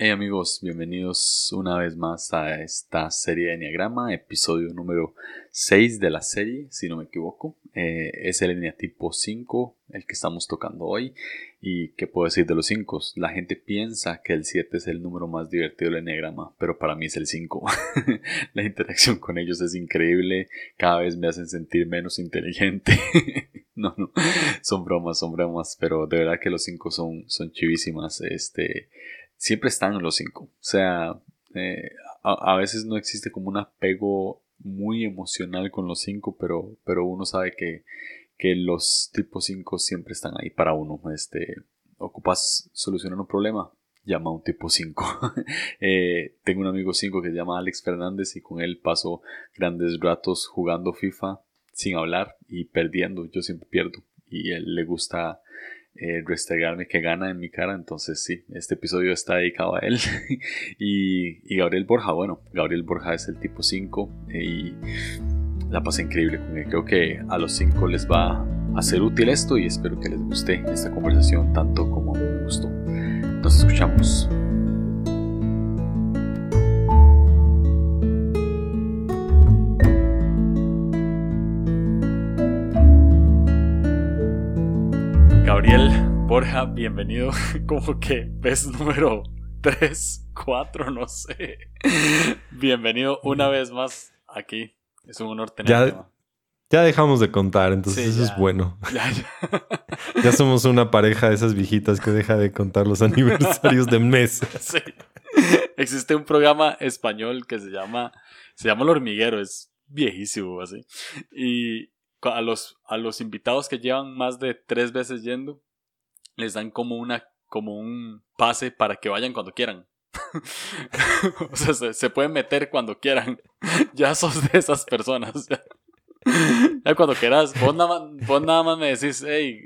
Hey amigos, bienvenidos una vez más a esta serie de Enneagrama, episodio número 6 de la serie, si no me equivoco. Eh, es el eneatipo 5 el que estamos tocando hoy. ¿Y qué puedo decir de los 5? La gente piensa que el 7 es el número más divertido del Enneagrama, pero para mí es el 5. la interacción con ellos es increíble, cada vez me hacen sentir menos inteligente. no, no, son bromas, son bromas, pero de verdad que los 5 son, son chivísimas. Este siempre están los cinco. O sea, eh, a, veces no existe como un apego muy emocional con los cinco, pero, pero uno sabe que, que los tipos 5 siempre están ahí para uno. Este, ocupas solucionar un problema, llama a un tipo 5. Eh, tengo un amigo 5 que se llama Alex Fernández y con él paso grandes ratos jugando FIFA sin hablar y perdiendo. Yo siempre pierdo y él le gusta eh, restregarme que gana en mi cara. Entonces sí, este episodio está dedicado a él. y, Gabriel Borja, bueno, Gabriel Borja es el tipo 5 eh, y la pasé increíble con él. Creo que a los 5 les va a ser útil esto y espero que les guste esta conversación tanto como a me gustó. Nos escuchamos. Gabriel Borja, bienvenido. Como que ves número 3, 4, no sé. Bienvenido una vez más aquí. Es un honor tenerte. Ya, ya dejamos de contar, entonces eso es bueno. Ya, ya. somos una pareja de esas viejitas que deja de contar los aniversarios de mes. Sí. Existe un programa español que se llama, se llama El Hormiguero, es viejísimo así. Y a los, a los invitados que llevan más de tres veces yendo, les dan como una como un pase para que vayan cuando quieran. o sea, se, pueden meter cuando quieran. ya sos de esas personas. Ya, cuando quieras, vos nada, vos nada más me decís, hey,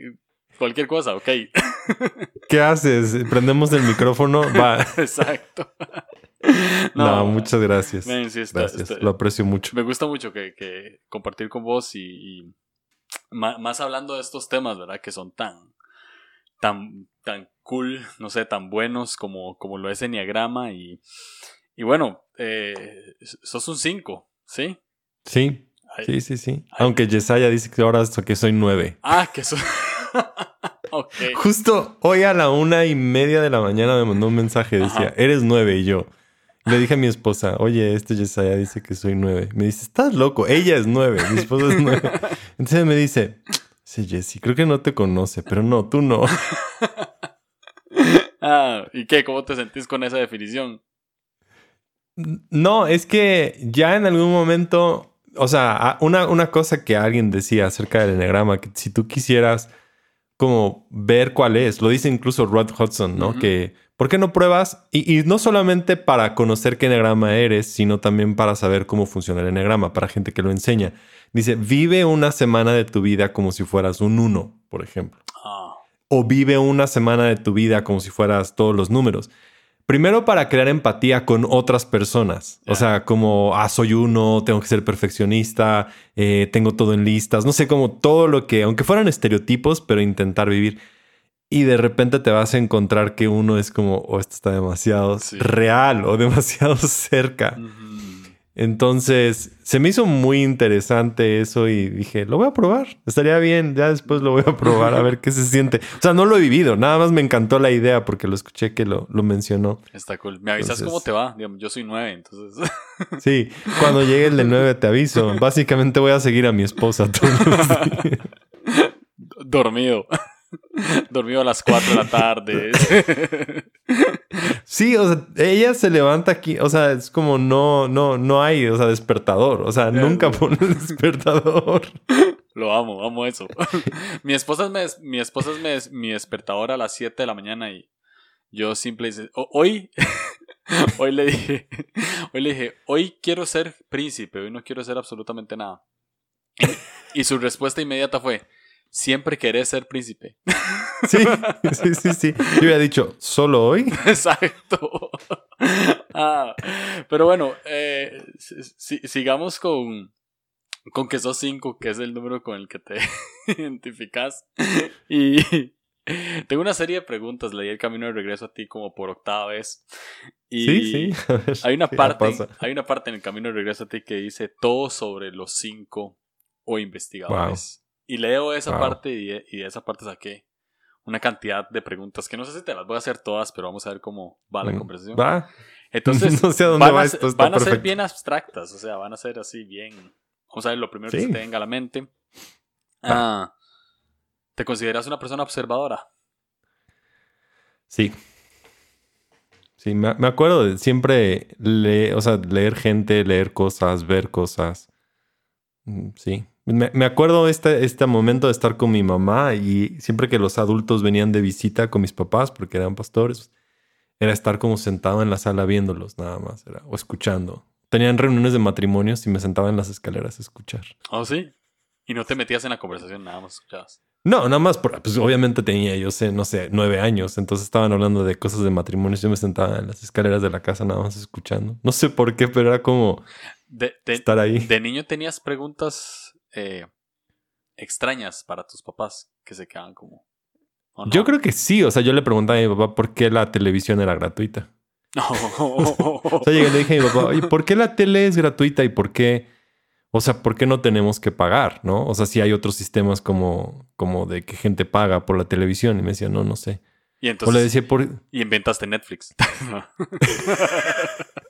cualquier cosa, ok. ¿Qué haces? Prendemos el micrófono, va. Exacto. No, muchas gracias. gracias. Lo aprecio mucho. Me gusta mucho que, compartir con vos y, más, hablando de estos temas, ¿verdad? Que son tan, tan, tan cool, no sé, tan buenos como, como lo es Enneagrama. Y, y bueno, eh, sos un 5, ¿sí? Sí. sí, sí, sí. Aunque Yesaya dice que ahora que soy 9. Ah, que soy. Okay. Justo hoy a la una y media de la mañana me mandó un mensaje, decía, eres 9 y yo. Le dije a mi esposa, oye, este Yesaya dice que soy nueve. Me dice, estás loco, ella es nueve, mi esposa es nueve. Entonces me dice, sí, Jessy, creo que no te conoce, pero no, tú no. ah, ¿y qué? ¿Cómo te sentís con esa definición? No, es que ya en algún momento, o sea, una, una cosa que alguien decía acerca del enegrama, que si tú quisieras como ver cuál es, lo dice incluso Rod Hudson, ¿no? Que ¿Por qué no pruebas? Y, no solamente para conocer qué enegrama eres, sino también para saber cómo funciona el enegrama, para gente que lo enseña. Dice, vive una semana de tu vida como si fueras un uno, por ejemplo. Ah. O vive una semana de tu vida como si fueras todos los números. Primero para crear empatía con otras personas. O sea, como, ah, soy uno, tengo que ser perfeccionista, eh, tengo todo en listas, no sé, como todo lo que, aunque fueran estereotipos, pero intentar vivir. Y de repente te vas a encontrar que uno es como, oh, esto está demasiado real o demasiado cerca. Entonces, se me hizo muy interesante eso y dije, lo voy a probar, estaría bien, ya después lo voy a probar a ver qué se siente. O sea, no lo he vivido, nada más me encantó la idea porque lo escuché que lo, mencionó. Está cool. Me avisas cómo te va, yo soy nueve, entonces. Sí, cuando llegue el de nueve te aviso. Básicamente voy a seguir a mi esposa Dormido. Dormido a las 4 de la tarde. Sí, o sea, ella se levanta aquí, o sea, es como no, no, no hay, o sea, despertador, o sea, nunca pone despertador. Lo amo, amo eso. mi esposa es, mi, esposa es mi, despertador a las 7 de la mañana y yo simplemente, hoy, hoy le dije, hoy le dije, hoy quiero ser príncipe, hoy no quiero ser absolutamente nada. y su respuesta inmediata fue, siempre querés ser príncipe. Sí, sí, sí, sí. Yo había dicho, ¿solo hoy? Exacto. Ah, pero bueno, eh, sigamos con, con que sos 5, que es el número con el que te identificas. Y, Tengo una serie de preguntas. Leí el camino de regreso a ti como por octava vez. Y sí, sí. hay una parte, hay una parte en el camino de regreso a ti que dice todo sobre los cinco o investigadores. Y leo esa parte y de, esa parte saqué una cantidad de preguntas que no sé si te las voy a hacer todas, pero vamos a ver cómo va la mm, conversación. Va. Entonces, no sé dónde van, va a, esto, van a ser bien abstractas, o sea, van a ser así bien. Vamos a ver lo primero que se te venga a la mente. Ah, ¿Te consideras una persona observadora? Sí. Sí, me, acuerdo de siempre leer, o sea, leer gente, leer cosas, ver cosas. Mm, sí. Me, acuerdo este, este momento de estar con mi mamá y siempre que los adultos venían de visita con mis papás, porque eran pastores, era estar como sentado en la sala viéndolos nada más, era, o escuchando. Tenían reuniones de matrimonios y me sentaba en las escaleras a escuchar. ¿Oh, sí? Y no te metías en la conversación, nada más escuchabas. No, nada más, pues obviamente tenía, yo sé, no sé, nueve años, entonces estaban hablando de cosas de matrimonios, yo me sentaba en las escaleras de la casa nada más escuchando. No sé por qué, pero era como estar ahí. ¿De niño tenías preguntas eh, extrañas para tus papás que se quedaban como... Yo creo que sí, o sea, yo le preguntaba a mi papá por qué la televisión era gratuita. o sea, llegué y le dije a mi papá, oye, ¿por qué la tele es gratuita y por qué, o sea, por qué no tenemos que pagar, no? O sea, si hay otros sistemas como, como de que gente paga por la televisión y me decía, no, no sé. Y entonces, o le decía por... Y inventaste Netflix.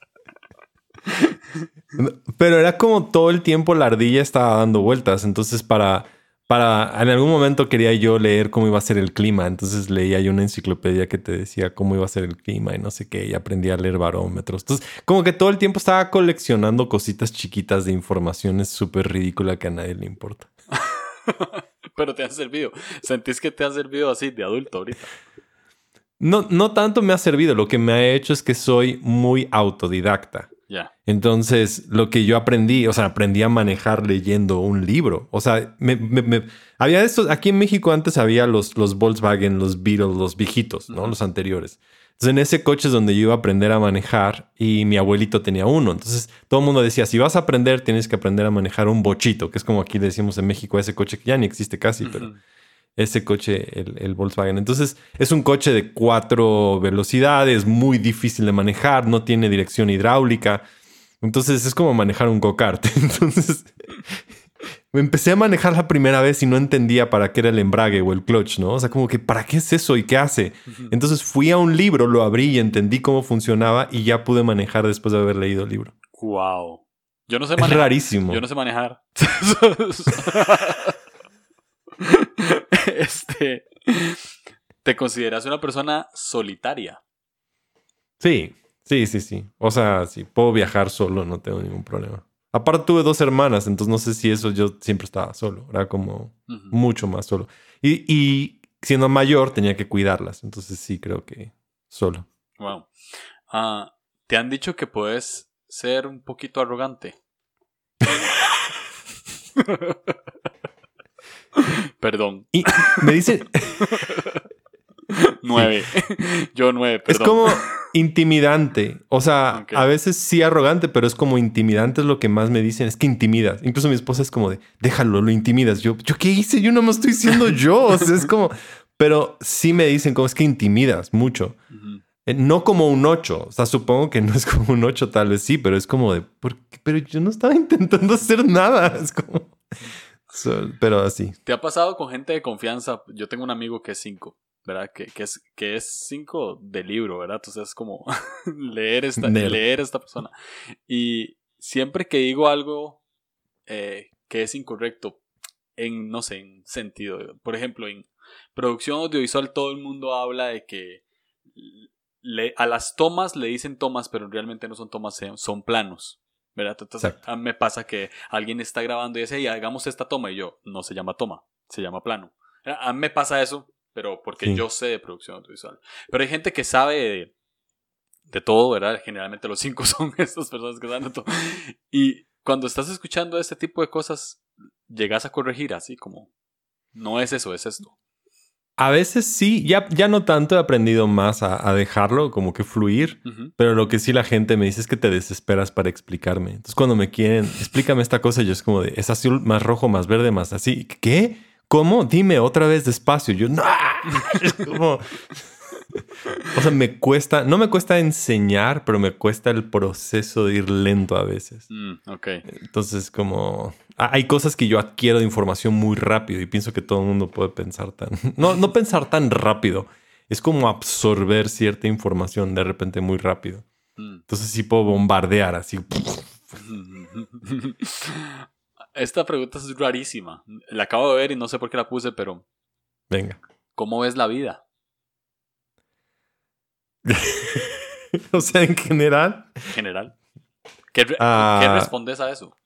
Pero era como todo el tiempo la ardilla estaba dando vueltas. Entonces, para, para. En algún momento quería yo leer cómo iba a ser el clima. Entonces leía yo una enciclopedia que te decía cómo iba a ser el clima y no sé qué. Y aprendí a leer barómetros. Entonces, como que todo el tiempo estaba coleccionando cositas chiquitas de informaciones súper ridícula que a nadie le importa. Pero te ha servido. ¿Sentís que te ha servido así de adulto ahorita? No, no tanto me ha servido. Lo que me ha hecho es que soy muy autodidacta. Entonces, lo que yo aprendí, o sea, aprendí a manejar leyendo un libro. O sea, me, había estos, aquí en México antes había los, los Volkswagen, los Beatles, los viejitos, ¿no? Los anteriores. Entonces, en ese coche es donde yo iba a aprender a manejar y mi abuelito tenía uno. Entonces, todo el mundo decía, si vas a aprender, tienes que aprender a manejar un bochito, que es como aquí decimos en México, ese coche que ya ni existe casi, pero ese coche, el, el, Volkswagen. Entonces, es un coche de cuatro velocidades, muy difícil de manejar, no tiene dirección hidráulica. Entonces, es como manejar un go-kart. Entonces, me empecé a manejar la primera vez y no entendía para qué era el embrague o el clutch, ¿no? O sea, como que, ¿para qué es eso y qué hace? Entonces, fui a un libro, lo abrí y entendí cómo funcionaba y ya pude manejar después de haber leído el libro. ¡Wow! Yo no sé manejar. Es rarísimo. Yo no sé manejar. este, ¿Te consideras una persona solitaria? Sí, sí, sí, sí. O sea, si puedo viajar solo, no tengo ningún problema. Aparte tuve dos hermanas, entonces no sé si eso yo siempre estaba solo. Era como mucho más solo. Y, siendo mayor tenía que cuidarlas, entonces sí creo que solo. Wow. Ah, ¿Te han dicho que puedes ser un poquito arrogante? Perdón. Y me dice. nueve. Yo nueve, perdón. Es como intimidante. O sea, a veces sí arrogante, pero es como intimidante es lo que más me dicen. Es que intimidas. Incluso mi esposa es como de, déjalo, lo intimidas. Yo, ¿yo qué hice? Yo no me estoy diciendo yo. O sea, es como... Pero sí me dicen como es que intimidas mucho. Eh, no como un ocho. O sea, supongo que no es como un ocho, tal vez sí, pero es como de, pero yo no estaba intentando hacer nada. Es como pero así. ¿Te ha pasado con gente de confianza? Yo tengo un amigo que es 5, ¿verdad? Que, que, es que es 5 de libro, ¿verdad? Entonces es como leer, esta, leer esta persona. Y siempre que digo algo eh, que es incorrecto, en, no sé, en sentido, por ejemplo, en producción audiovisual todo el mundo habla de que le, a las tomas le dicen tomas, pero realmente no son tomas, son planos. ¿Verdad? Entonces, a mí me pasa que alguien está grabando y dice, y hagamos esta toma, y yo, no se llama toma, se llama plano. A mí me pasa eso, pero porque yo sé de producción audiovisual. Pero hay gente que sabe de, todo, ¿verdad? Generalmente los cinco son estas personas que saben de todo. Y cuando estás escuchando este tipo de cosas, llegas a corregir así como, no es eso, es esto. A veces sí, ya, ya no tanto he aprendido más a, dejarlo, como que fluir, pero lo que sí la gente me dice es que te desesperas para explicarme. Entonces cuando me quieren, explícame esta cosa, yo es como de, es azul más rojo, más verde, más así. ¿Qué? ¿cómo? Dime otra vez despacio. Yo, no. como, o sea, me cuesta, no me cuesta enseñar, pero me cuesta el proceso de ir lento a veces. Mm, ok. Entonces, como hay cosas que yo adquiero de información muy rápido y pienso que todo el mundo puede pensar tan, no, no pensar tan rápido. Es como absorber cierta información de repente muy rápido. Mm. Entonces sí puedo bombardear así. Esta pregunta es rarísima. La acabo de ver y no sé por qué la puse, pero. Venga. ¿Cómo ves la vida? o sea, en general. En general. ¿Qué, ah. respondes a eso?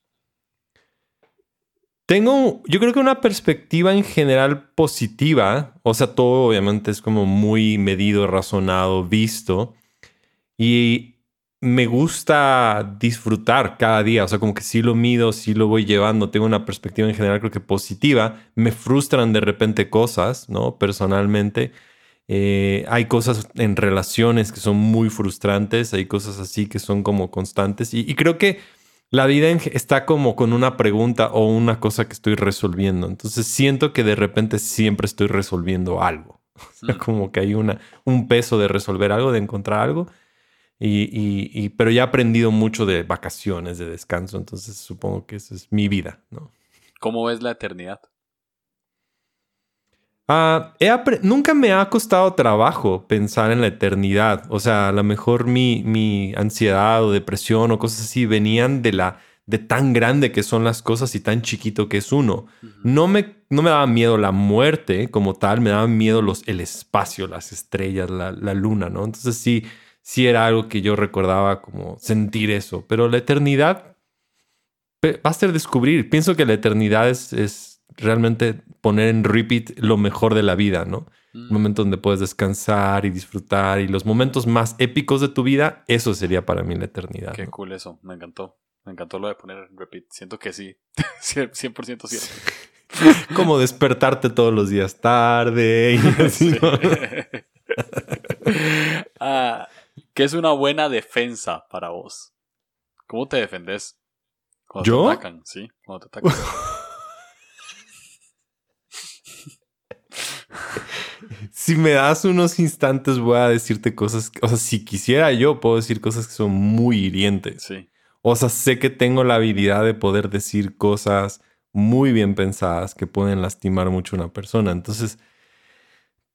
Tengo, yo creo que una perspectiva en general positiva. O sea, todo obviamente es como muy medido, razonado, visto. Y me gusta disfrutar cada día. O sea, como que sí lo mido, sí lo voy llevando. Tengo una perspectiva en general, creo que positiva. Me frustran de repente cosas, ¿no? Personalmente. Eh, hay cosas en relaciones que son muy frustrantes, hay cosas así que son como constantes y, creo que la vida está como con una pregunta o una cosa que estoy resolviendo. Entonces siento que de repente siempre estoy resolviendo algo. O sea, como que hay una, un peso de resolver algo, de encontrar algo. Y, y, pero ya he aprendido mucho de vacaciones, de descanso. Entonces supongo que esa es mi vida, ¿no? ¿Cómo ves la eternidad? Ah, nunca me ha costado trabajo pensar en la eternidad. O sea, a lo mejor mi, mi ansiedad o depresión o cosas así venían de la de tan grande que son las cosas y tan chiquito que es uno. no, me, no me daba miedo la muerte como tal, me daba miedo los, el espacio, las estrellas, la, luna, ¿no? Entonces sí, sí era algo que yo recordaba como sentir eso. Pero la eternidad va a ser descubrir. Pienso que la eternidad es, es realmente poner en repeat lo mejor de la vida, ¿no? Un mm. momento donde puedes descansar y disfrutar y los momentos más épicos de tu vida, eso sería para mí la eternidad. Qué cool eso, me encantó. Me encantó lo de poner en repeat. Siento que sí, 100% cierto. Como despertarte todos los días tarde y así. Ah, ¿Qué es una buena defensa para vos? ¿Cómo te defendes? Cuando ¿Yo? te atacan, sí, cuando te atacan. Si me das unos instantes voy a decirte cosas, o sea, si quisiera yo puedo decir cosas que son muy hirientes. Sí. O sea, sé que tengo la habilidad de poder decir cosas muy bien pensadas que pueden lastimar mucho a una persona. Entonces,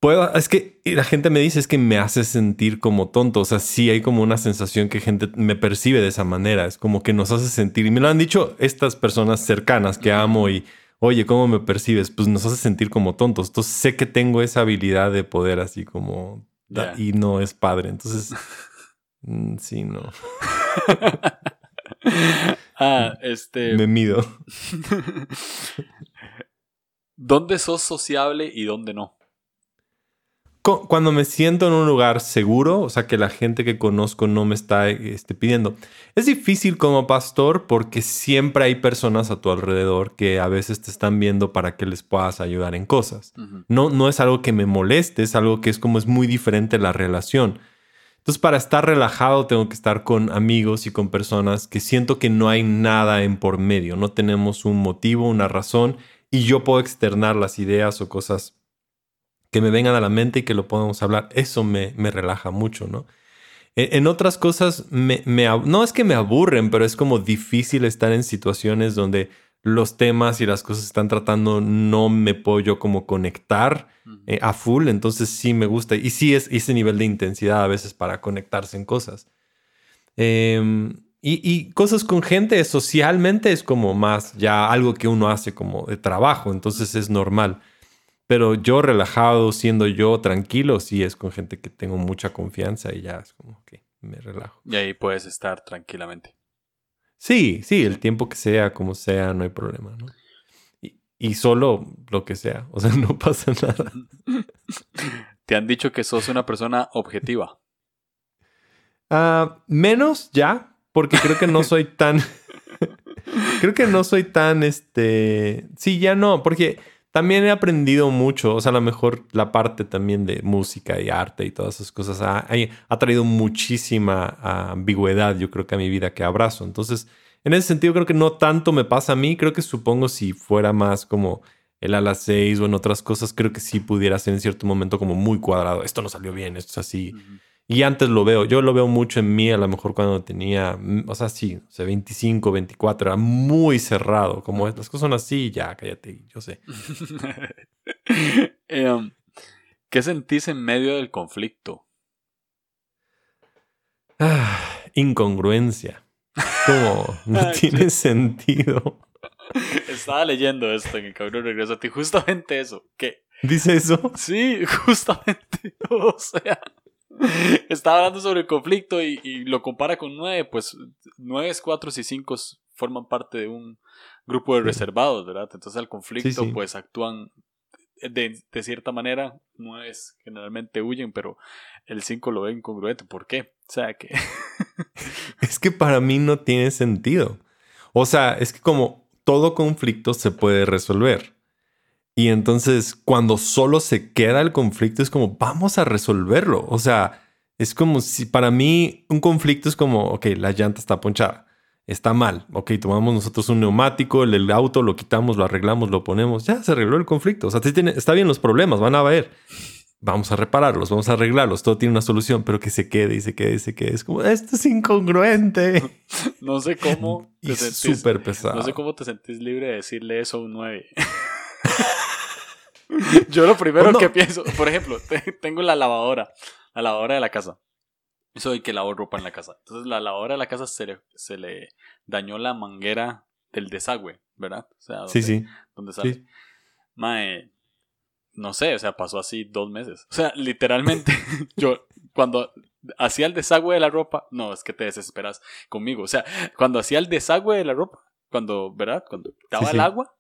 puedo, es que la gente me dice es que me hace sentir como tonto. O sea, sí hay como una sensación que gente me percibe de esa manera. Es como que nos hace sentir, y me lo han dicho estas personas cercanas que amo y oye, ¿cómo me percibes? Pues nos hace sentir como tontos. Entonces sé que tengo esa habilidad de poder así como... Y no es padre. Entonces, mm, sí, no. ah, este... Me mido. ¿Dónde sos sociable y dónde no? Cuando me siento en un lugar seguro, o sea, que la gente que conozco no me está este, pidiendo. Es difícil como pastor porque siempre hay personas a tu alrededor que a veces te están viendo para que les puedas ayudar en cosas. no, no es algo que me moleste, es algo que es como es muy diferente la relación. Entonces, para estar relajado, tengo que estar con amigos y con personas que siento que no hay nada en por medio, no tenemos un motivo, una razón, y yo puedo externar las ideas o cosas que me vengan a la mente y que lo podamos hablar. Eso me, me relaja mucho, ¿no? E, en, otras cosas, me, no es que me aburren, pero es como difícil estar en situaciones donde los temas y las cosas que están tratando no me puedo yo como conectar eh, a full. Entonces sí me gusta. Y sí es ese nivel de intensidad a veces para conectarse en cosas. Em, y, y, cosas con gente socialmente es como más ya algo que uno hace como de trabajo. Entonces es normal. Pero yo relajado, siendo yo tranquilo, sí es con gente que tengo mucha confianza y ya es como que me relajo. Y ahí puedes estar tranquilamente. Sí, sí, el tiempo que sea, como sea, no hay problema, ¿no? Y, solo lo que sea, o sea, no pasa nada. ¿Te han dicho que sos una persona objetiva? Ah, menos ya, porque creo que no soy tan... creo que no soy tan, este... Sí, ya no, porque también he aprendido mucho, o sea, a lo mejor la parte también de música y arte y todas esas cosas ha, traído muchísima ambigüedad, yo creo que a mi vida que abrazo. Entonces, en ese sentido creo que no tanto me pasa a mí, creo que supongo si fuera más como el ala 6 o en otras cosas, creo que sí pudiera ser en cierto momento como muy cuadrado. Esto no salió bien, esto es así. Y antes lo veo, yo lo veo mucho en mí, a lo mejor cuando tenía, mm, o sea, sí, o sea, 25, 24, era muy cerrado, como las cosas son así, ya, cállate, yo sé. Em, ¿Qué sentís en medio del conflicto? Ah, incongruencia. Como no tiene sentido. Estaba leyendo esto en el cabrón regreso a ti, justamente eso. ¿Qué? ¿Dice eso? Sí, justamente. O sea, estaba hablando sobre el conflicto y, lo compara con nueve, pues nueve, cuatro y cinco forman parte de un grupo de reservados, ¿verdad? Entonces el conflicto, pues actúan de, de, cierta manera, nueve generalmente huyen, pero el 5 lo ve incongruente. ¿Por qué? O sea que... es que para mí no tiene sentido. O sea, es que como todo conflicto se puede resolver. Y entonces cuando solo se queda el conflicto es como, vamos a resolverlo. O sea, es como si para mí un conflicto es como, ok, la llanta está ponchada, está mal. Ok, tomamos nosotros un neumático, el, auto, lo quitamos, lo arreglamos, lo ponemos, ya se arregló el conflicto. O sea, está bien los problemas, van a ver vamos a repararlos, vamos a arreglarlos, todo tiene una solución, pero que se quede y se quede y se quede. Es como, esto es incongruente. no sé cómo. Te es súper pesado. No sé cómo te sentís libre de decirle eso a un 9. Yo lo primero pues que pienso, por ejemplo, tengo la lavadora, la lavadora de la casa. Soy que lavo ropa en la casa. Entonces, la lavadora de la casa se le, se le dañó la manguera del desagüe, ¿verdad? O sea, sí, sí. Donde sale. Sí. Mae, no sé, o sea, pasó así dos meses. O sea, literalmente, yo cuando hacía el desagüe de la ropa, no, es que te desesperas conmigo. O sea, cuando hacía el desagüe de la ropa, cuando, ¿verdad? Cuando daba el agua,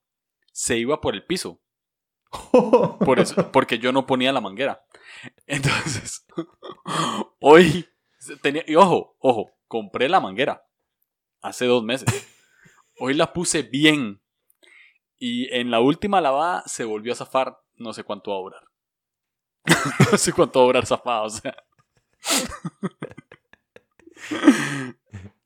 se iba por el piso. Por eso, porque yo no ponía la manguera. Entonces, hoy tenía, y ojo, ojo, compré la manguera hace dos meses. Hoy la puse bien. Y en la última lavada se volvió a zafar no sé cuánto va a durar. no sé cuánto va a durar zafado, o sea.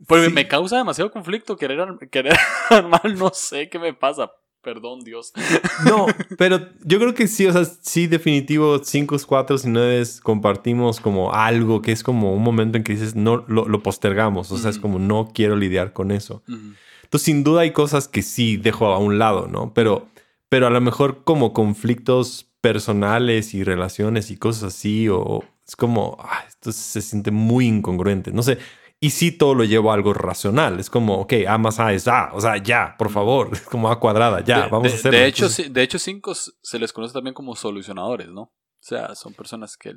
Pues me causa demasiado conflicto querer, querer armar, no sé qué me pasa. Perdón, Dios. No, pero yo creo que sí, o sea, sí, definitivo, 5, 4 y 9 compartimos como algo que es como un momento en que dices, no, lo, postergamos, o sea, es como no quiero lidiar con eso. Entonces, sin duda hay cosas que sí dejo a un lado, ¿no? Pero pero a lo mejor como conflictos personales y relaciones y cosas así, o es como, ah, esto se siente muy incongruente, no sé. Y sí todo lo llevo a algo racional. Es como, ok, A más A es A. O sea, ya, por favor. Es como A cuadrada, ya, vamos a hacerlo. De hecho, de hecho, cinco se les conoce también como solucionadores, ¿no? O sea, son personas que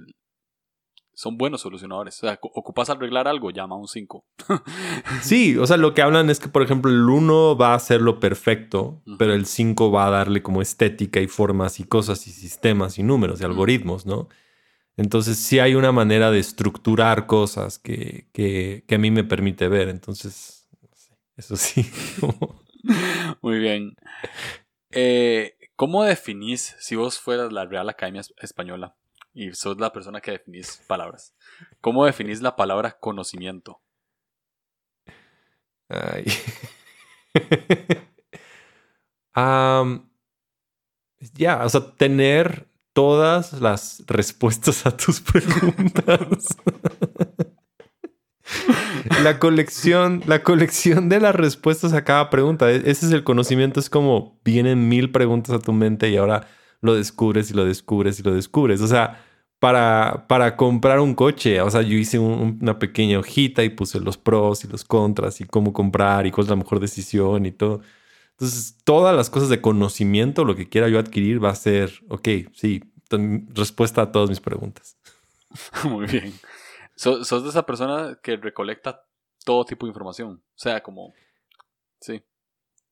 son buenos solucionadores. O sea, ocupas arreglar algo, llama a un 5. sí, o sea, lo que hablan es que, por ejemplo, el 1 va a hacerlo perfecto, pero el 5 va a darle como estética y formas y cosas y sistemas y números y algoritmos, ¿no? Entonces sí hay una manera de estructurar cosas que, que, que a mí me permite ver. Entonces, eso sí. Muy bien. Eh, ¿Cómo definís si vos fueras la Real Academia Española? y sos la persona que definís palabras. ¿Cómo definís la palabra conocimiento? Ay. ya, o sea, tener todas las respuestas a tus preguntas. la colección, la colección de las respuestas a cada pregunta. E-, ese es el conocimiento. Es como vienen mil preguntas a tu mente y ahora lo descubres y lo descubres y lo descubres. O sea, para, para comprar un coche. O sea, yo hice una pequeña hojita y puse los pros y los contras y cómo comprar y cuál es la mejor decisión y todo. Entonces, todas las cosas de conocimiento, lo que quiera yo adquirir, va a ser, ok, sí, respuesta a todas mis preguntas. Muy bien. sos de esa persona que recolecta todo tipo de información. O sea, como. Sí.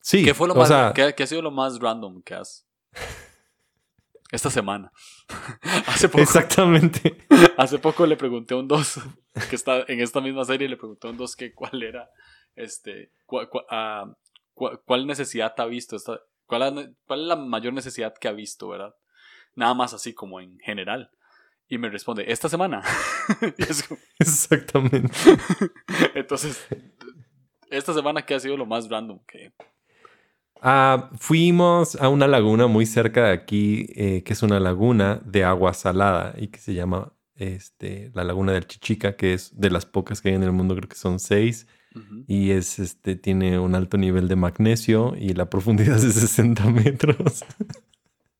Sí. ¿Qué fue lo más, ¿qué, ha sido lo más random que has esta semana. hace poco, Exactamente. Hace poco le pregunté a un dos que está en esta misma serie, le pregunté a un dos que cuál era, este, ah, cuál necesidad ha visto, esta, cuál, cuál es la mayor necesidad que ha visto, ¿verdad? Nada más así como en general. Y me responde, esta semana. Exactamente. Entonces, esta semana que ha sido lo más random que... Ah, fuimos a una laguna muy cerca de aquí, eh, que es una laguna de agua salada y que se llama este, la laguna del Chichica, que es de las pocas que hay en el mundo, creo que son seis. Y es, este, tiene un alto nivel de magnesio y la profundidad es de 60 metros.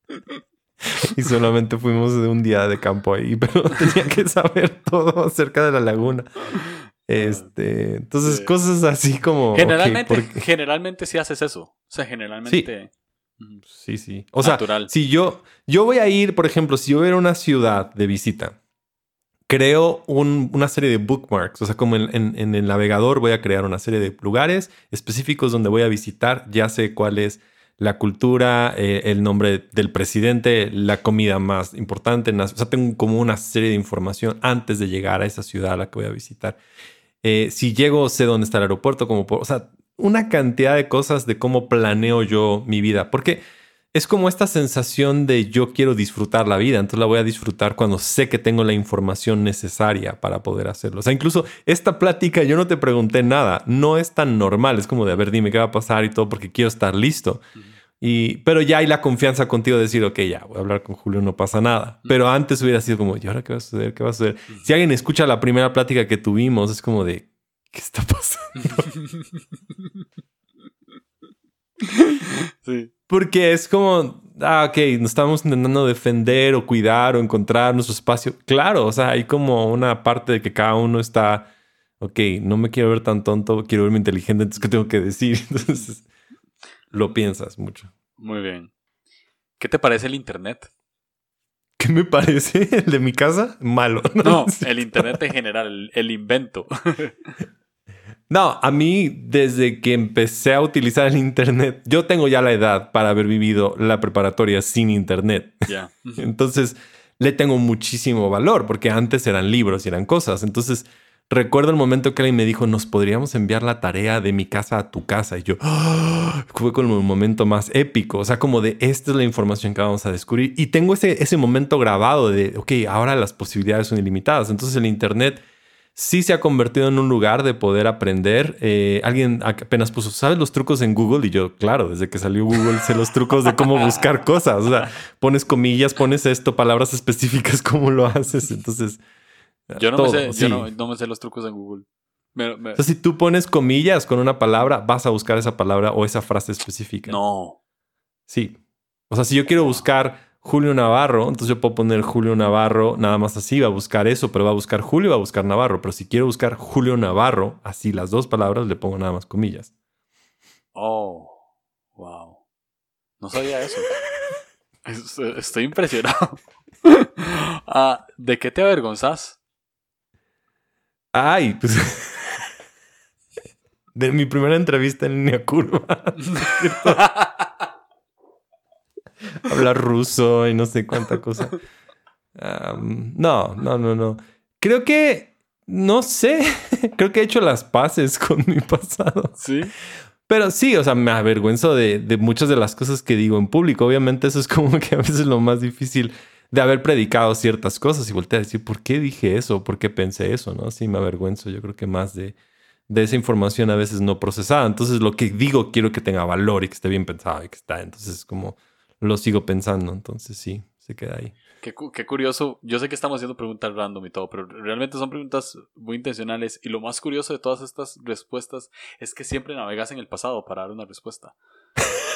y solamente fuimos de un día de campo ahí, pero tenía que saber todo acerca de la laguna. Este, entonces, cosas así como. Generalmente, generalmente sí haces eso. O sea, generalmente. Sí, sí. O sea, si yo, yo voy a ir, por ejemplo, si yo voy a una ciudad de visita, creo una serie de bookmarks. O sea, como en, el navegador voy a crear una serie de lugares específicos donde voy a visitar. Ya sé cuál es la cultura, eh, el nombre del presidente, la comida más importante. O sea, tengo como una serie de información antes de llegar a esa ciudad a la que voy a visitar. Eh, si llego, sé dónde está el aeropuerto, como, o sea, una cantidad de cosas de cómo planeo yo mi vida. Porque es como esta sensación de yo quiero disfrutar la vida, entonces la voy a disfrutar cuando sé que tengo la información necesaria para poder hacerlo. O sea, incluso esta plática yo no te pregunté nada, no es tan normal, es como de, a ver, dime qué va a pasar y todo porque quiero estar listo. Y, pero ya hay la confianza contigo de decir, ok, ya voy a hablar con Julio, no pasa nada. Pero antes hubiera sido como, ¿y ahora qué va a suceder? ¿Qué va a suceder? Si alguien escucha la primera plática que tuvimos, es como de, ¿qué está pasando? sí. Porque es como, ah, ok, nos estamos intentando defender o cuidar o encontrar nuestro espacio. Claro, o sea, hay como una parte de que cada uno está, ok, no me quiero ver tan tonto, quiero verme inteligente, entonces, ¿qué tengo que decir? Entonces, lo piensas mucho. Muy bien. ¿Qué te parece el Internet? ¿Qué me parece? ¿El de mi casa? Malo. No, el Internet en general, el invento. No, a mí desde que empecé a utilizar el Internet, yo tengo ya la edad para haber vivido la preparatoria sin Internet. Ya. Entonces, le tengo muchísimo valor porque antes eran libros y eran cosas. Entonces, recuerdo el momento que alguien me dijo, nos podríamos enviar la tarea de mi casa a tu casa. Y yo, ¡Ah! fue como un momento más épico. O sea, como de, esta es la información que vamos a descubrir. Y tengo ese, ese momento grabado de, ok, ahora las posibilidades son ilimitadas. Entonces, el Internet sí se ha convertido en un lugar de poder aprender. Eh, alguien apenas puso, ¿sabes los trucos en Google? Y yo, claro, desde que salió Google sé los trucos de cómo buscar cosas. O sea, pones comillas, pones esto, palabras específicas, cómo lo haces. Entonces... Yo no, me, sé, yo no, me sé los trucos en Google. O sea, si tú pones comillas con una palabra, vas a buscar esa palabra o esa frase específica. No. Sí. O sea, si yo quiero buscar Julio Navarro, entonces yo puedo poner Julio Navarro nada más así, va a buscar eso, pero va a buscar Julio, va a buscar Navarro. Pero si quiero buscar Julio Navarro, así las dos palabras, le pongo nada más comillas. Oh, wow. No sabía eso. Estoy impresionado. Ah, ¿De qué te avergonzas? Ay, pues. de mi primera entrevista en línea curva hablar ruso y no sé cuánta cosa. no, no, no, no. Creo que, no sé, creo que he hecho las paces con mi pasado. Sí. Pero sí, o sea, me avergüenzo de, de muchas de las cosas que digo en público. Obviamente eso es como que a veces lo más difícil de haber predicado ciertas cosas y voltear a decir, ¿por qué dije eso? ¿Por qué pensé eso? ¿No? Sí, me avergüenzo. Yo creo que más de, de esa información a veces no procesada. Entonces, lo que digo quiero que tenga valor y que esté bien pensado y que está. Entonces, como lo sigo pensando. Entonces sí, se queda ahí. Qué, qué, curioso. Yo sé que estamos haciendo preguntas random y todo, pero realmente son preguntas muy intencionales. Y lo más curioso de todas estas respuestas es que siempre navegas en el pasado para dar una respuesta.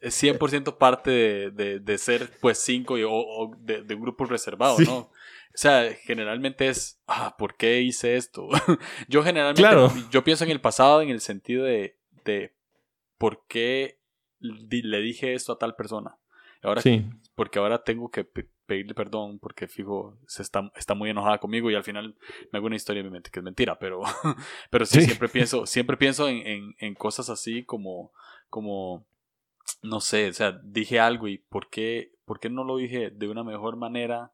es 100% parte de, de, ser pues cinco o, de, de, un grupo reservado, ¿no? O sea, generalmente es, ah, ¿por qué hice esto? yo generalmente, claro. yo pienso en el pasado en el sentido de, de por qué le dije esto a tal persona. Ahora, sí. Porque ahora tengo que pedirle perdón porque fijo, se está, está muy enojada conmigo y al final me hago una historia en mi mente que es mentira, pero, pero sí, siempre pienso, siempre pienso en, en, cosas así como, como, no sé, o sea, dije algo y ¿por qué, por qué no lo dije de una mejor manera?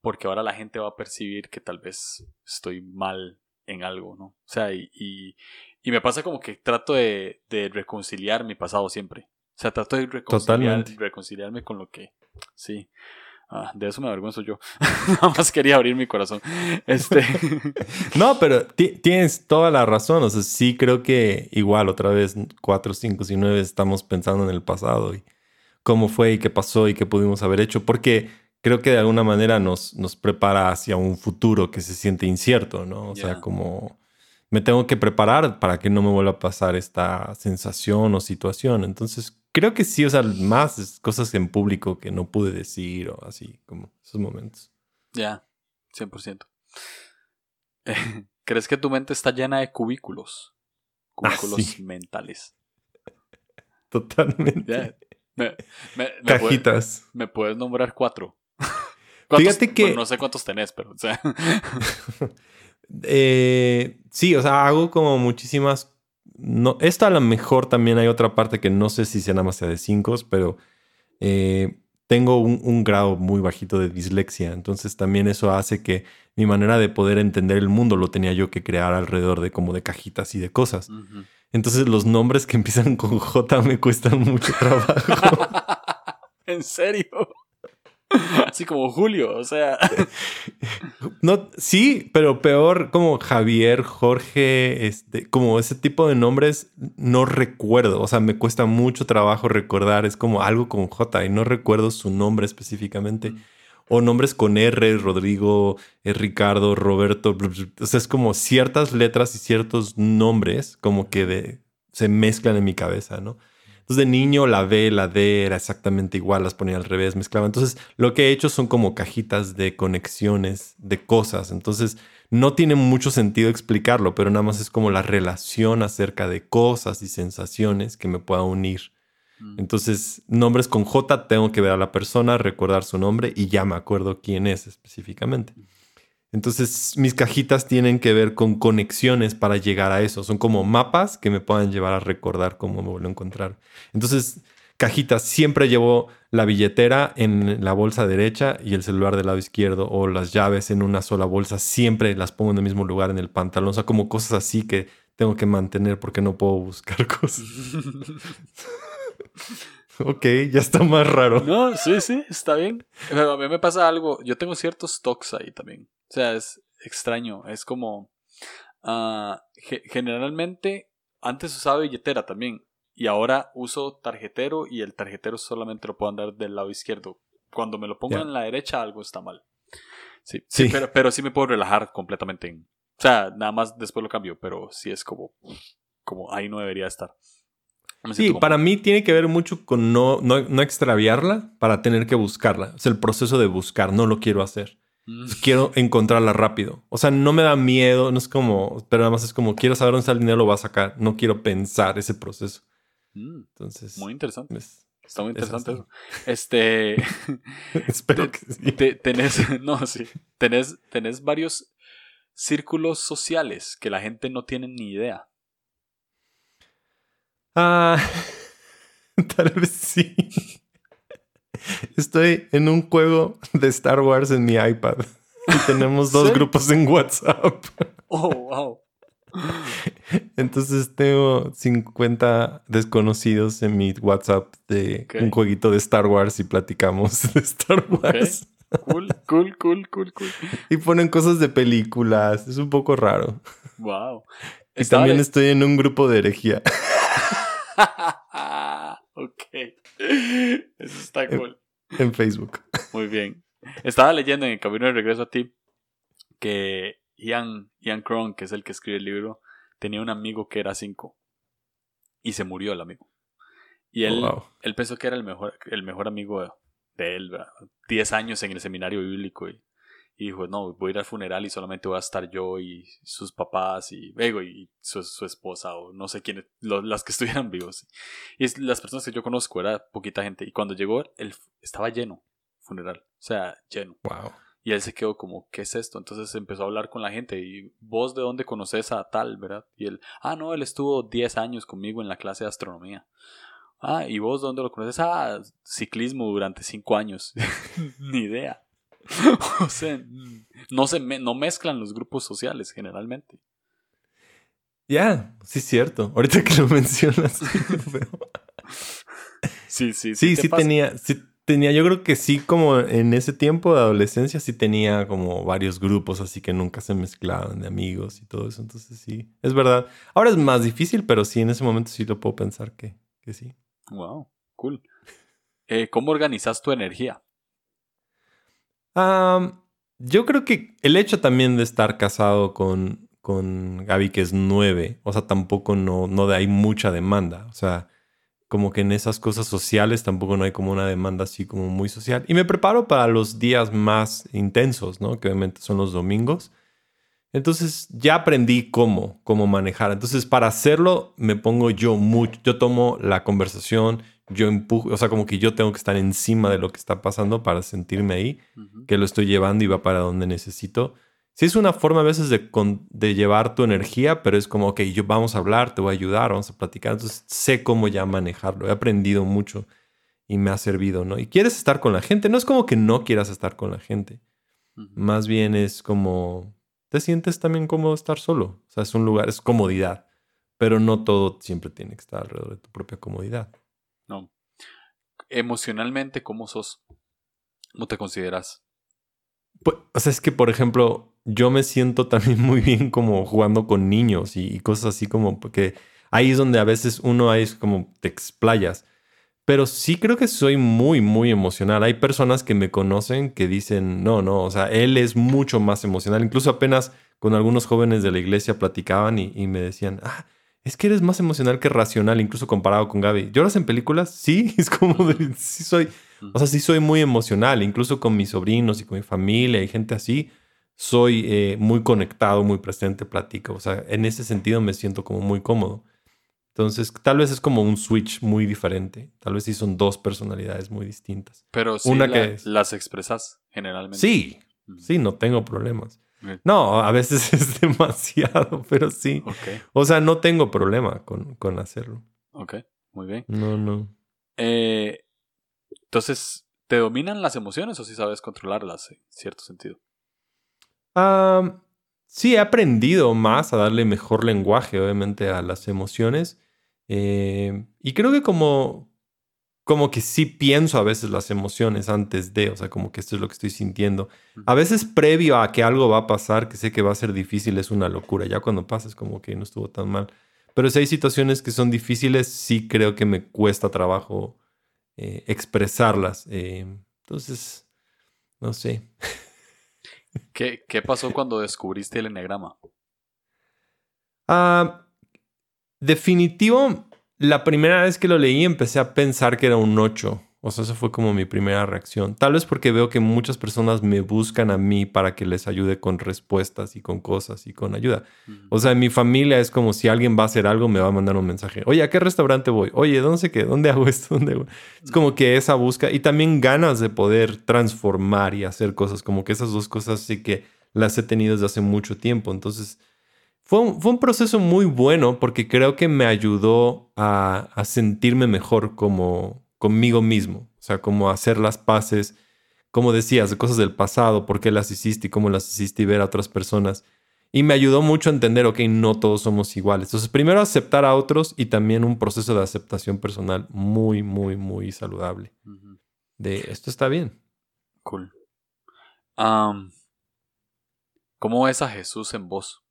Porque ahora la gente va a percibir que tal vez estoy mal en algo, ¿no? O sea, y, y, y me pasa como que trato de, de reconciliar mi pasado siempre. O sea, trato de reconciliarme con lo que. Sí. Ah, de eso me avergüenzo yo. Nada más quería abrir mi corazón. Este. no, pero tienes toda la razón. O sea, sí creo que igual otra vez, 4, 5 y 9 estamos pensando en el pasado y cómo fue y qué pasó y qué pudimos haber hecho. Porque creo que de alguna manera nos, nos prepara hacia un futuro que se siente incierto, ¿no? O sea, como me tengo que preparar para que no me vuelva a pasar esta sensación o situación. Entonces, creo que sí, o sea, más cosas en público que no pude decir o así, como esos momentos. Ya, 100%. ¿Crees que tu mente está llena de cubículos? Ah, cubículos mentales. Totalmente. Cajitas. me puedes nombrar cuatro. Fíjate que. no sé cuántos tenés, pero. O sea. Eh, sí, o sea, hago como muchísimas. No, esta a lo mejor también hay otra parte que no sé si sea nada más sea de cinco, pero eh, tengo un, grado muy bajito de dislexia. Entonces también eso hace que mi manera de poder entender el mundo lo tenía yo que crear alrededor de como de cajitas y de cosas. Entonces los nombres que empiezan con J me cuestan mucho trabajo. ¿En serio? Así como Julio, o sea. No, sí, pero peor como Javier, Jorge, este, como ese tipo de nombres no recuerdo. O sea, me cuesta mucho trabajo recordar. Es como algo con J y no recuerdo su nombre específicamente. O nombres con R, Rodrigo, eh, Ricardo, Roberto. O sea, es como ciertas letras y ciertos nombres como que se mezclan en mi cabeza, ¿no? Entonces de niño la B, la D era exactamente igual, las ponía al revés, mezclaba. Entonces lo que he hecho son como cajitas de conexiones, de cosas. Entonces no tiene mucho sentido explicarlo, pero nada más es como la relación acerca de cosas y sensaciones que me pueda unir. Mm. Entonces, nombres con J, tengo que ver a la persona, recordar su nombre y ya me acuerdo quién es específicamente. Entonces, mis cajitas tienen que ver con conexiones para llegar a eso. Son como mapas que me puedan llevar a recordar cómo me vuelvo a encontrar. Entonces, cajitas, siempre llevo la billetera en la bolsa derecha y el celular del lado izquierdo o las llaves en una sola bolsa. Siempre las pongo en el mismo lugar en el pantalón. O sea, como cosas así que tengo que mantener porque no puedo buscar cosas. ok, ya está más raro. No, sí, sí, está bien. a mí me pasa algo. Yo tengo ciertos stocks ahí también. O sea, es extraño. Es como. Ah, generalmente, antes usaba billetera también. Y ahora uso tarjetero y el tarjetero solamente lo puedo andar del lado izquierdo. Cuando me lo pongo en la derecha, algo está mal. Sí, sí, Pero, pero, sí me puedo relajar completamente. En, o sea, nada más después lo cambio, pero sí es como, como ahí no debería estar. Sí, para mí tiene que ver mucho con no, no, no, extraviarla para tener que buscarla. Es el proceso de buscar, no lo quiero hacer. Mm. Quiero encontrarla rápido. O sea, no me da miedo, no es como, pero además es como, quiero saber dónde está el dinero, lo voy a sacar. No quiero pensar ese proceso. Mm. Entonces. Muy interesante. está muy interesante eso. Este. Espero que sí. tenés, no, sí. Tenés, tenés varios círculos sociales que la gente no tiene ni idea. Ah, tal vez sí. Estoy en un juego de Star Wars en mi iPad. Y tenemos dos grupos en WhatsApp. Oh, wow. Entonces tengo 50 desconocidos en mi WhatsApp de un jueguito de Star Wars y platicamos de Star Wars. Cool, cool, cool, cool, cool. Y ponen cosas de películas. Es un poco raro. Wow. Y también estoy en un grupo de herejía. ok. Eso está cool. En, Facebook. Muy bien. Estaba leyendo en el camino de regreso a ti que Ian, Ian Cron, que es el que escribe el libro, tenía un amigo que era cinco. Y se murió el amigo. Y él, él pensó que era el mejor, el mejor amigo de, él, Diez años en el seminario bíblico y y dijo, no, voy a ir al funeral y solamente voy a estar yo y sus papás y, y su, su esposa o no sé quiénes, las que estuvieran vivos. Y es, las personas que yo conozco era poquita gente. Y cuando llegó, él estaba lleno, funeral, o sea, lleno. Wow. Y él se quedó como, ¿qué es esto? Entonces empezó a hablar con la gente y vos de dónde conoces a tal, ¿verdad? Y él, ah, no, él estuvo 10 años conmigo en la clase de astronomía. Ah, ¿y vos dónde lo conoces? Ah, ciclismo durante 5 años. Ni idea. o sea, no, se no mezclan los grupos sociales generalmente. Ya, sí es cierto. Ahorita que lo mencionas. sí, sí, sí. Sí, sí tenía, tenía, yo creo que sí, como en ese tiempo de adolescencia, sí tenía como varios grupos, así que nunca se mezclaban de amigos y todo eso. Entonces sí, es verdad. Ahora es más difícil, pero sí, en ese momento sí lo puedo pensar que, que sí. Wow, cool. Eh, ¿Cómo organizas tu energía? Yo creo que el hecho también de estar casado con, con Gaby, que es nueve, o sea, tampoco no, no hay mucha demanda. O sea, como que en esas cosas sociales tampoco no hay como una demanda así como muy social. Y me preparo para los días más intensos, ¿no? Que obviamente son los domingos. Entonces ya aprendí cómo, cómo manejar. Entonces para hacerlo me pongo yo mucho, yo tomo la conversación, yo empujo, o sea, como que yo tengo que estar encima de lo que está pasando para sentirme ahí, que lo estoy llevando y va para donde necesito. Sí es una forma a veces de, de, llevar tu energía, pero es como, ok, yo vamos a hablar, te voy a ayudar, vamos a platicar. Entonces sé cómo ya manejarlo. He aprendido mucho y me ha servido, ¿no? Y quieres estar con la gente. No es como que no quieras estar con la gente. Más bien es como, te sientes también cómodo estar solo. O sea, es un lugar, es comodidad. Pero no todo siempre tiene que estar alrededor de tu propia comodidad. Emocionalmente, ¿cómo sos? ¿Cómo te consideras? Pues, o sea, es que, por ejemplo, yo me siento también muy bien como jugando con niños y, cosas así como porque ahí es donde a veces uno ahí es como te explayas. Pero sí creo que soy muy, muy emocional. Hay personas que me conocen que dicen, no, no, o sea, él es mucho más emocional. Incluso apenas con algunos jóvenes de la iglesia platicaban y, me decían, ah, es que eres más emocional que racional, incluso comparado con Gaby. ¿Lloras en películas? Sí, es como, sí soy, o sea, sí soy muy emocional, incluso con mis sobrinos y con mi familia y gente así soy eh, muy conectado, muy presente, platico. O sea, en ese sentido me siento como muy cómodo. Entonces, tal vez es como un switch muy diferente. Tal vez sí son dos personalidades muy distintas. Pero sí Una que las expresas generalmente. Sí, sí, no tengo problemas. No, a veces es demasiado, pero sí. O sea, no tengo problema con, con, hacerlo. Ok, muy bien. No, no. Eh, entonces, ¿te dominan las emociones o sí sabes controlarlas en cierto sentido? sí, he aprendido más a darle mejor lenguaje, obviamente, a las emociones. Eh, y creo que como, como que sí pienso a veces las emociones antes de, o sea, como que esto es lo que estoy sintiendo. A veces previo a que algo va a pasar, que sé que va a ser difícil, es una locura. Ya cuando pasa es como que no estuvo tan mal. Pero si hay situaciones que son difíciles, sí creo que me cuesta trabajo eh, expresarlas. Eh, entonces, no sé. ¿Qué, pasó cuando descubriste el enegrama? Ah, definitivo, la primera vez que lo leí empecé a pensar que era un 8. O sea, esa fue como mi primera reacción. Tal vez porque veo que muchas personas me buscan a mí para que les ayude con respuestas y con cosas y con ayuda. O sea, en mi familia es como si alguien va a hacer algo, me va a mandar un mensaje. Oye, ¿a qué restaurante voy? Oye, ¿dónde sé qué? ¿Dónde hago esto? ¿Dónde Es como que esa busca y también ganas de poder transformar y hacer cosas. Como que esas dos cosas sí que las he tenido desde hace mucho tiempo. Entonces, fue un, fue un proceso muy bueno porque creo que me ayudó a, a sentirme mejor como conmigo mismo, o sea, como hacer las paces, como decías, de cosas del pasado, por qué las hiciste y cómo las hiciste y ver a otras personas. Y me ayudó mucho a entender, ok, no todos somos iguales. Entonces, primero aceptar a otros y también un proceso de aceptación personal muy, muy, muy saludable. De esto está bien. Cool. ¿Cómo ves a Jesús en vos?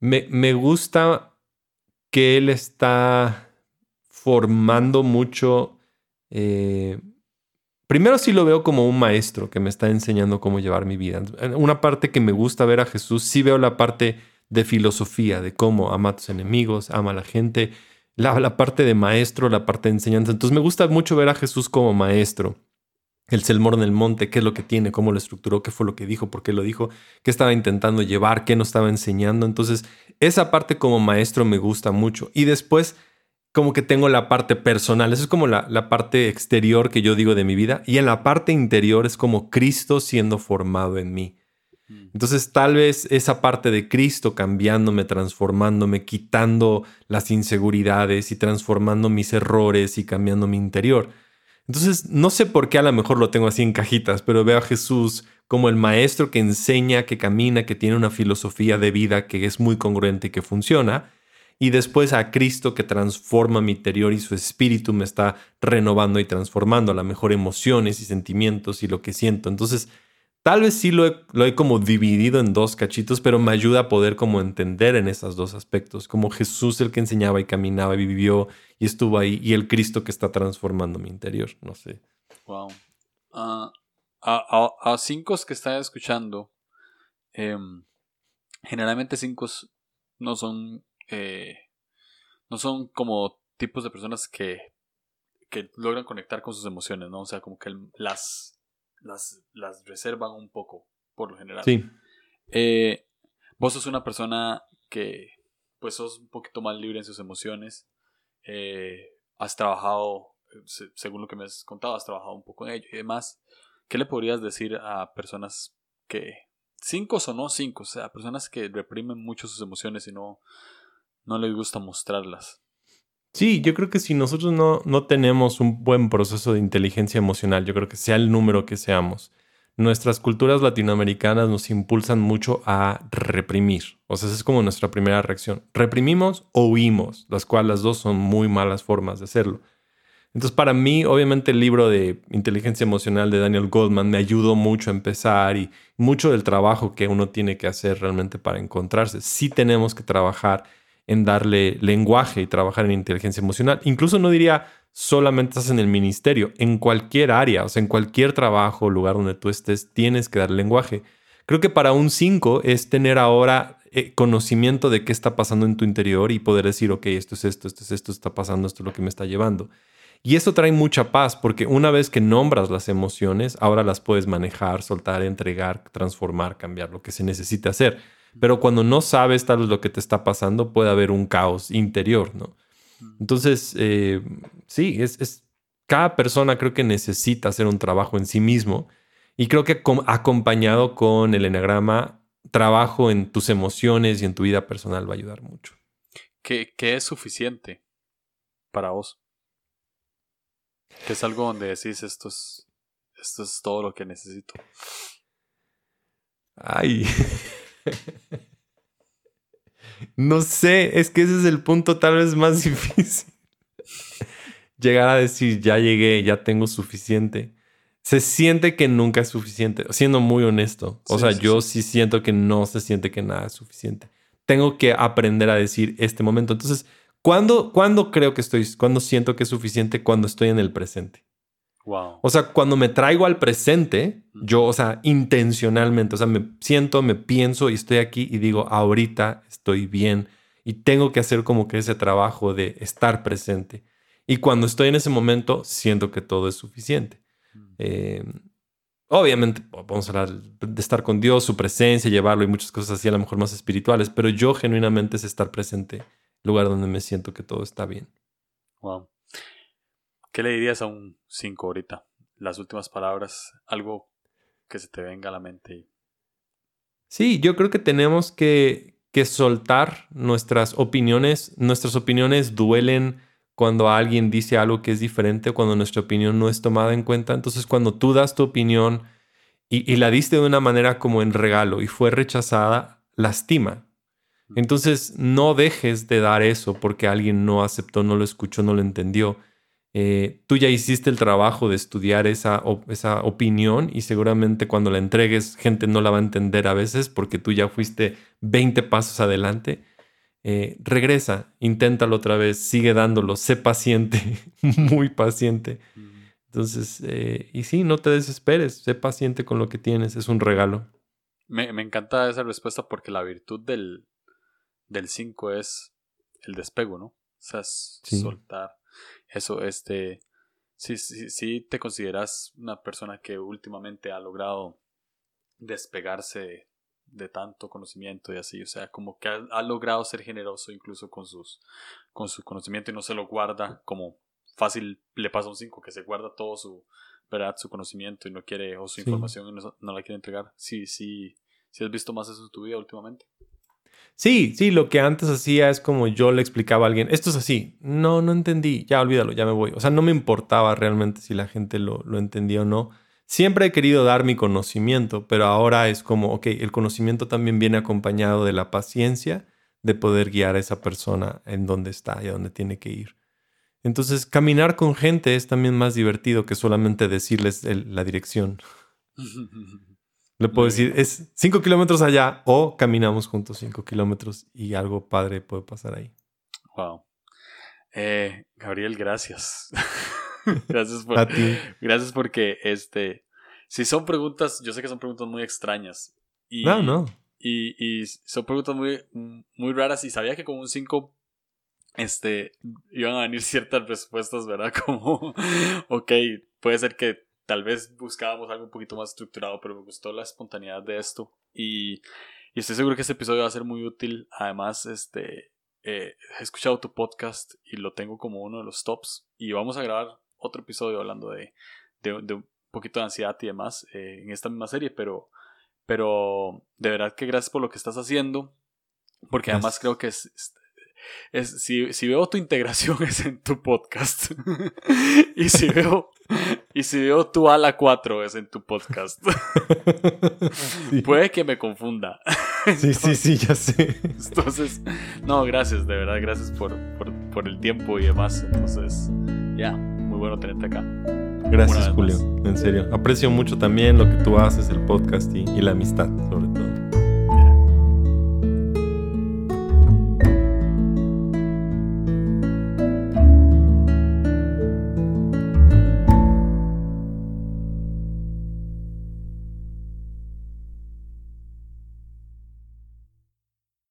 Me, gusta que él está formando mucho. Eh, primero sí lo veo como un maestro que me está enseñando cómo llevar mi vida. Una parte que me gusta ver a Jesús, sí veo la parte de filosofía, de cómo ama a tus enemigos, ama a la gente, la, la parte de maestro, la parte de enseñanza. Entonces me gusta mucho ver a Jesús como maestro el Selmor en el monte, qué es lo que tiene, cómo lo estructuró, qué fue lo que dijo, por qué lo dijo, qué estaba intentando llevar, qué nos estaba enseñando. Entonces, esa parte como maestro me gusta mucho. Y después, como que tengo la parte personal, eso es como la, la parte exterior que yo digo de mi vida. Y en la parte interior es como Cristo siendo formado en mí. Mm. Entonces, tal vez esa parte de Cristo cambiándome, transformándome, quitando las inseguridades y transformando mis errores y cambiando mi interior entonces, no sé por qué a lo mejor lo tengo así en cajitas, pero veo a Jesús como el maestro que enseña, que camina, que tiene una filosofía de vida que es muy congruente y que funciona. y después a Cristo que transforma mi interior y su espíritu me está renovando y transformando a la mejor emociones y sentimientos y lo que siento. Entonces, tal vez sí lo he, lo he como dividido en dos cachitos, pero me ayuda a poder como entender en esos dos aspectos, como Jesús el que enseñaba y caminaba y vivió y estuvo ahí y el Cristo que está transformando mi interior, no sé. Wow. Ah, a, a, cinco que están escuchando, em, generalmente cinco no son eh, no son como tipos de personas que, que logran conectar con sus emociones, ¿no? O sea, como que las, las, las reservan un poco, por lo general. Sí. Eh, vos sos una persona que, pues, sos un poquito más libre en sus emociones. Eh, has trabajado, según lo que me has contado, has trabajado un poco en ello y demás. ¿Qué le podrías decir a personas que, cinco o no cinco, o sea, personas que reprimen mucho sus emociones y no, no les gusta mostrarlas? Sí, yo creo que si nosotros no, no tenemos un buen proceso de inteligencia emocional, yo creo que sea el número que seamos, nuestras culturas latinoamericanas nos impulsan mucho a reprimir. O sea, esa es como nuestra primera reacción. Reprimimos o huimos, las cuales las dos son muy malas formas de hacerlo. Entonces, para mí, obviamente, el libro de inteligencia emocional de Daniel Goldman me ayudó mucho a empezar y mucho del trabajo que uno tiene que hacer realmente para encontrarse. Sí tenemos que trabajar en darle lenguaje y trabajar en inteligencia emocional. Incluso no diría solamente estás en el ministerio, en cualquier área, o sea, en cualquier trabajo, lugar donde tú estés, tienes que dar lenguaje. Creo que para un 5 es tener ahora eh, conocimiento de qué está pasando en tu interior y poder decir, ok, esto es esto, esto es esto, está pasando, esto es lo que me está llevando. Y eso trae mucha paz porque una vez que nombras las emociones, ahora las puedes manejar, soltar, entregar, transformar, cambiar, lo que se necesite hacer. Pero cuando no sabes tal vez lo que te está pasando, puede haber un caos interior, ¿no? Entonces, eh, sí, es, es, cada persona creo que necesita hacer un trabajo en sí mismo y creo que acompañado con el enagrama, trabajo en tus emociones y en tu vida personal va a ayudar mucho. ¿Qué, qué es suficiente para vos? Que es algo donde decís esto es, esto es todo lo que necesito. Ay. no sé, es que ese es el punto tal vez más difícil. Llegar a decir, ya llegué, ya tengo suficiente. Se siente que nunca es suficiente, siendo muy honesto. O sea, yo sí siento que no se siente que nada es suficiente. Tengo que aprender a decir este momento. Entonces, ¿Cuándo, creo que estoy, cuando siento que es suficiente? Cuando estoy en el presente. Wow. O sea, cuando me traigo al presente, yo, o sea, intencionalmente, o sea, me siento, me pienso y estoy aquí y digo, ahorita estoy bien y tengo que hacer como que ese trabajo de estar presente. Y cuando estoy en ese momento, siento que todo es suficiente. Eh, obviamente, vamos a hablar de estar con Dios, su presencia, llevarlo y muchas cosas así, a lo mejor más espirituales, pero yo genuinamente es estar presente lugar donde me siento que todo está bien. Wow. ¿Qué le dirías a un 5 ahorita? Las últimas palabras, algo que se te venga a la mente. Sí, yo creo que tenemos que, que soltar nuestras opiniones. Nuestras opiniones duelen cuando alguien dice algo que es diferente, cuando nuestra opinión no es tomada en cuenta. Entonces, cuando tú das tu opinión y, y la diste de una manera como en regalo y fue rechazada, lastima. Entonces, no dejes de dar eso porque alguien no aceptó, no lo escuchó, no lo entendió. Eh, tú ya hiciste el trabajo de estudiar esa, esa opinión y seguramente cuando la entregues gente no la va a entender a veces porque tú ya fuiste 20 pasos adelante. Eh, regresa, inténtalo otra vez, sigue dándolo, sé paciente, muy paciente. Entonces, eh, y sí, no te desesperes, sé paciente con lo que tienes, es un regalo. Me, me encanta esa respuesta porque la virtud del, del 5 es el despego, ¿no? O sea, soltar. Eso, este. Si, si, te consideras una persona que últimamente ha logrado despegarse de, tanto conocimiento y así, o sea, como que ha, logrado ser generoso incluso con, sus, con su conocimiento y no se lo guarda como fácil le pasa a un 5 que se guarda todo su, ¿verdad? su conocimiento y no quiere, o su información y no, no, la quiere entregar. Sí, sí, sí has visto más eso en tu vida últimamente. Sí, sí, lo que antes hacía es como yo le explicaba a alguien, esto es así, no, no entendí, ya olvídalo, ya me voy. O sea, no me importaba realmente si la gente lo, lo entendía o no. Siempre he querido dar mi conocimiento, pero ahora es como, ok, el conocimiento también viene acompañado de la paciencia, de poder guiar a esa persona en donde está y a dónde tiene que ir. Entonces, caminar con gente es también más divertido que solamente decirles la dirección. Le puedo decir, es cinco kilómetros allá o caminamos juntos cinco kilómetros y algo padre puede pasar ahí. Wow. Eh, Gabriel, gracias. gracias por, ti. Gracias porque, este, si son preguntas, yo sé que son preguntas muy extrañas. Y, no, no. Y, y son preguntas muy, muy raras y sabía que con un 5 este, iban a venir ciertas respuestas, ¿verdad? Como, ok, puede ser que tal vez buscábamos algo un poquito más estructurado, pero me gustó la espontaneidad de esto. Y, y estoy seguro que este episodio va a ser muy útil. Además, este, eh, he escuchado tu podcast y lo tengo como uno de los tops. Y vamos a grabar otro episodio hablando de, de, un poquito de ansiedad y demás eh, en esta misma serie, pero, pero de verdad que gracias por lo que estás haciendo, porque además creo que es, es, si, si, veo tu integración es en tu podcast. y si veo y si veo tu ala 4 es en tu podcast. Puede que me confunda. sí, sí, sí, ya sé. Entonces, no, gracias, de verdad, gracias por, por, por el tiempo y demás. Entonces, ya, muy bueno tenerte acá. Gracias, Julio. En serio. Aprecio mucho también lo que tú haces, el podcast y, y la amistad, sobre todo.